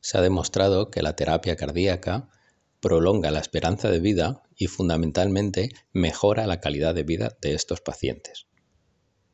se ha demostrado que la terapia cardíaca prolonga la esperanza de vida y fundamentalmente mejora la calidad de vida de estos pacientes.